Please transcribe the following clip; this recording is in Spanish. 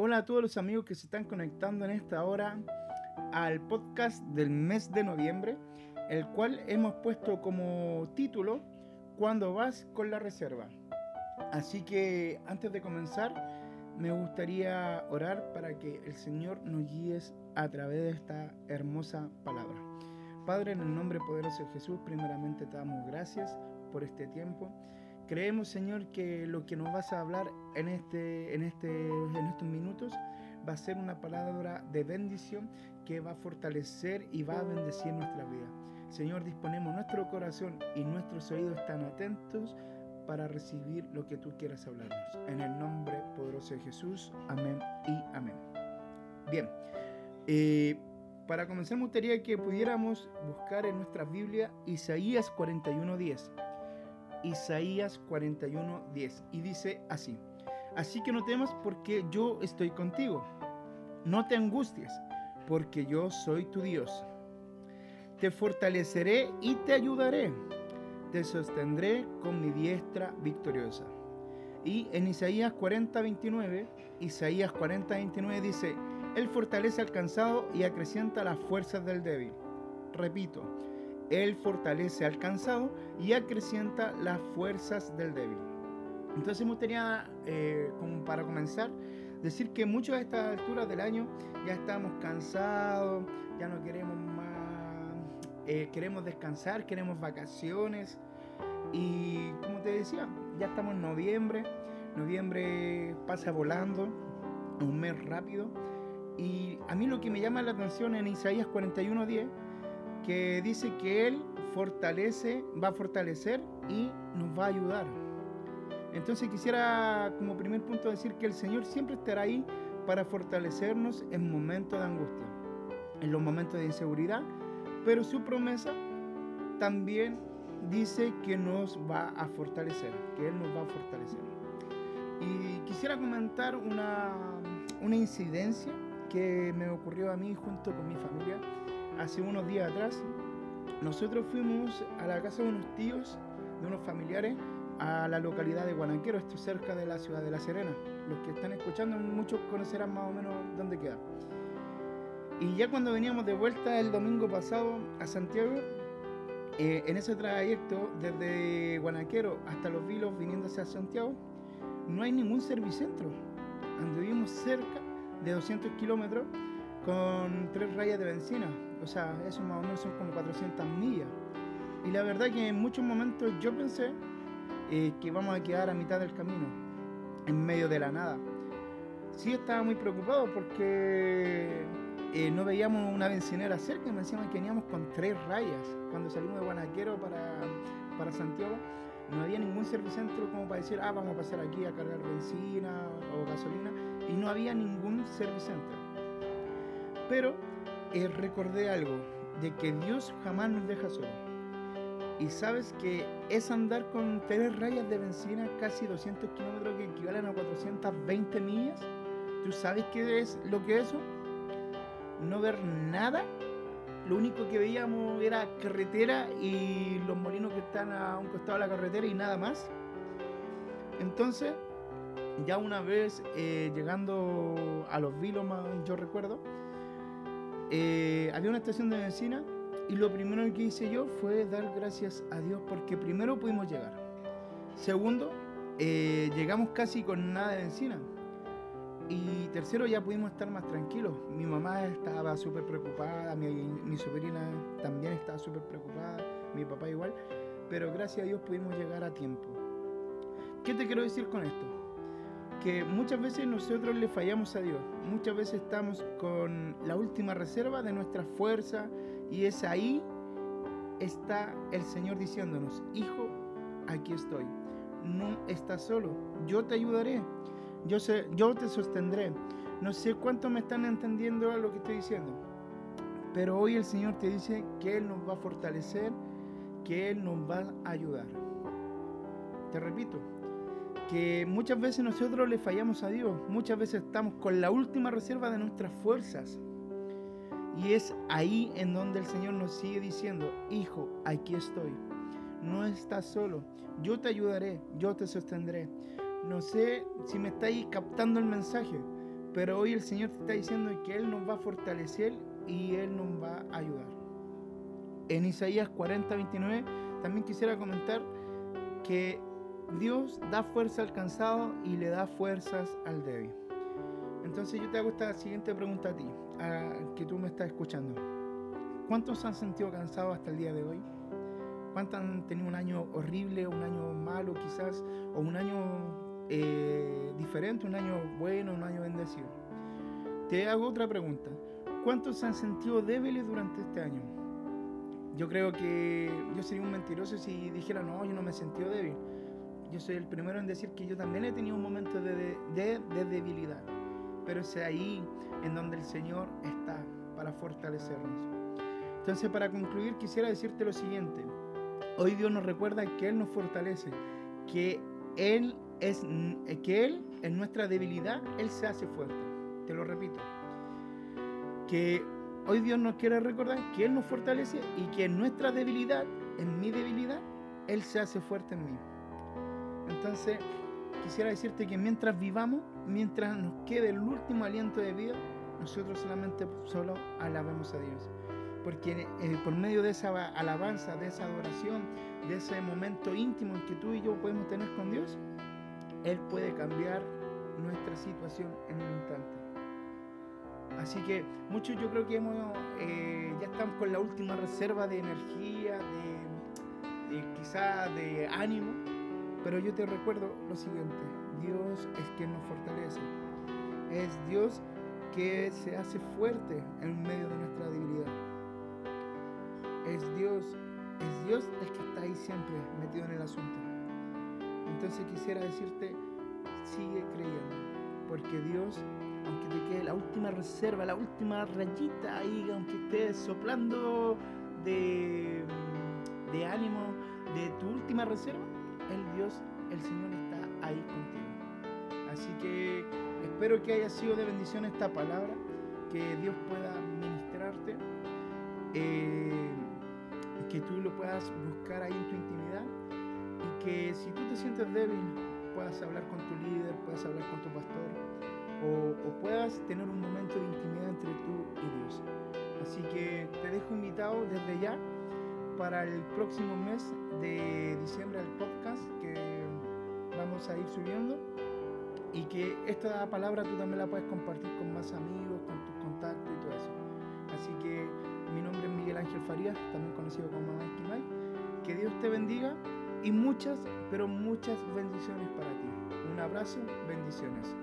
Hola a todos los amigos que se están conectando en esta hora al podcast del mes de noviembre, el cual hemos puesto como título Cuando vas con la reserva. Así que antes de comenzar, me gustaría orar para que el Señor nos guíe a través de esta hermosa palabra. Padre, en el nombre poderoso de Jesús, primeramente te damos gracias por este tiempo. Creemos, Señor, que lo que nos vas a hablar en, este, en, este, en estos minutos va a ser una palabra de bendición que va a fortalecer y va a bendecir nuestra vida. Señor, disponemos nuestro corazón y nuestros oídos están atentos para recibir lo que tú quieras hablarnos. En el nombre poderoso de Jesús, amén y amén. Bien, eh, para comenzar me gustaría que pudiéramos buscar en nuestra Biblia Isaías 41.10. Isaías 41:10 y dice así, así que no temas porque yo estoy contigo, no te angusties porque yo soy tu Dios, te fortaleceré y te ayudaré, te sostendré con mi diestra victoriosa. Y en Isaías 40:29, Isaías 40:29 dice, Él fortalece al cansado y acrecienta las fuerzas del débil. Repito, él fortalece al cansado y acrecienta las fuerzas del débil. Entonces me gustaría, eh, como para comenzar, decir que muchos a estas alturas del año ya estamos cansados, ya no queremos más, eh, queremos descansar, queremos vacaciones. Y como te decía, ya estamos en noviembre, noviembre pasa volando, un mes rápido. Y a mí lo que me llama la atención en Isaías 41:10 que dice que Él fortalece, va a fortalecer y nos va a ayudar. Entonces quisiera como primer punto decir que el Señor siempre estará ahí para fortalecernos en momentos de angustia, en los momentos de inseguridad, pero su promesa también dice que nos va a fortalecer, que Él nos va a fortalecer. Y quisiera comentar una, una incidencia que me ocurrió a mí junto con mi familia hace unos días atrás, nosotros fuimos a la casa de unos tíos, de unos familiares, a la localidad de Guanaquero, esto cerca de la ciudad de La Serena. Los que están escuchando, muchos conocerán más o menos dónde queda. Y ya cuando veníamos de vuelta el domingo pasado a Santiago, eh, en ese trayecto desde Guanaquero hasta Los Vilos viniendo hacia Santiago, no hay ningún servicentro. Anduvimos cerca de 200 kilómetros con tres rayas de benzina. O sea, eso más o menos son como 400 millas. Y la verdad que en muchos momentos yo pensé eh, que vamos a quedar a mitad del camino, en medio de la nada. Sí estaba muy preocupado porque eh, no veíamos una bencinera cerca y me decían que veníamos con tres rayas. Cuando salimos de Guanaquero para, para Santiago, no había ningún servicentro como para decir, ah, vamos a pasar aquí a cargar benzina o gasolina. Y no había ningún servicentro. Pero eh, recordé algo, de que Dios jamás nos deja solos. Y sabes que es andar con tres rayas de benzina, casi 200 kilómetros que equivalen a 420 millas. ¿Tú sabes qué es lo que es eso? No ver nada. Lo único que veíamos era carretera y los molinos que están a un costado de la carretera y nada más. Entonces, ya una vez eh, llegando a los Vilomas, yo recuerdo, eh, había una estación de benzina y lo primero que hice yo fue dar gracias a Dios porque primero pudimos llegar. Segundo, eh, llegamos casi con nada de benzina. Y tercero, ya pudimos estar más tranquilos. Mi mamá estaba súper preocupada, mi, mi sobrina también estaba súper preocupada, mi papá igual. Pero gracias a Dios pudimos llegar a tiempo. ¿Qué te quiero decir con esto? Que muchas veces nosotros le fallamos a Dios, muchas veces estamos con la última reserva de nuestra fuerza y es ahí está el Señor diciéndonos, hijo, aquí estoy, no estás solo, yo te ayudaré, yo, te sostendré. No sé cuánto me están entendiendo lo que estoy diciendo, pero hoy el Señor te dice que Él nos va a fortalecer, que Él nos va a ayudar. Te repito, que muchas veces nosotros le fallamos a Dios, muchas veces estamos con la última reserva de nuestras fuerzas. Y es ahí en donde el Señor nos sigue diciendo, hijo, aquí estoy. No estás solo, yo te ayudaré, yo te sostendré. No sé si me estáis captando el mensaje, Pero hoy el Señor te está diciendo que Él nos va a fortalecer y Él nos va a ayudar. En Isaías 40, 29 también quisiera comentar que Dios da fuerza al cansado y le da fuerzas al débil. Entonces yo te hago esta siguiente pregunta a ti, a que tú me estás escuchando. ¿Cuántos han sentido cansados hasta el día de hoy? ¿Cuántos han tenido un año horrible, un año malo quizás, o un año eh, diferente, un año bueno, un año bendecido? Te hago otra pregunta. ¿Cuántos se han sentido débiles durante este año? Yo creo que yo sería un mentiroso si dijera, no, yo no me he sentido débil. Yo soy el primero en decir que yo también he tenido un momento de, de, de debilidad. Pero es ahí en donde el Señor está para fortalecernos. Entonces, para concluir, quisiera decirte lo siguiente. Hoy Dios nos recuerda que Él nos fortalece, que Él es que Él en nuestra debilidad, Él se hace fuerte. Te lo repito. Que hoy Dios nos quiere recordar que Él nos fortalece y que en nuestra debilidad, en mi debilidad, Él se hace fuerte en mí. Entonces, quisiera decirte que mientras vivamos, mientras nos quede el último aliento de vida, nosotros solamente solo alabemos a Dios porque eh, por medio de esa alabanza, de esa adoración, de ese momento íntimo en que tú y yo podemos tener con Dios, Él puede cambiar nuestra situación en un instante. Así que muchos yo creo que hemos, eh, ya estamos con la última reserva de energía, de, de quizá de ánimo, pero yo te recuerdo lo siguiente, Dios es quien nos fortalece, es Dios que se hace fuerte en medio de nuestra debilidad es Dios, es Dios el que está ahí siempre metido en el asunto. Entonces quisiera decirte, sigue creyendo, porque Dios, aunque te quede la última reserva, la última rayita ahí, aunque estés soplando de, de ánimo, de tu última reserva, el Dios, el Señor está ahí contigo. Así que espero que haya sido de bendición esta palabra, que Dios pueda ministrarte. Eh, que tú lo puedas buscar ahí en tu intimidad y que si tú te sientes débil puedas hablar con tu líder, puedas hablar con tu pastor o, o puedas tener un momento de intimidad entre tú y Dios. Así que te dejo invitado desde ya para el próximo mes de diciembre al podcast que vamos a ir subiendo y que esta palabra tú también la puedes compartir con más amigos, con tus contactos y todo eso. Así que mi nombre es Miguel Ángel Farías, también conocido como Mamá Esquimal. Que Dios te bendiga y muchas, pero muchas bendiciones para ti. Un abrazo, bendiciones.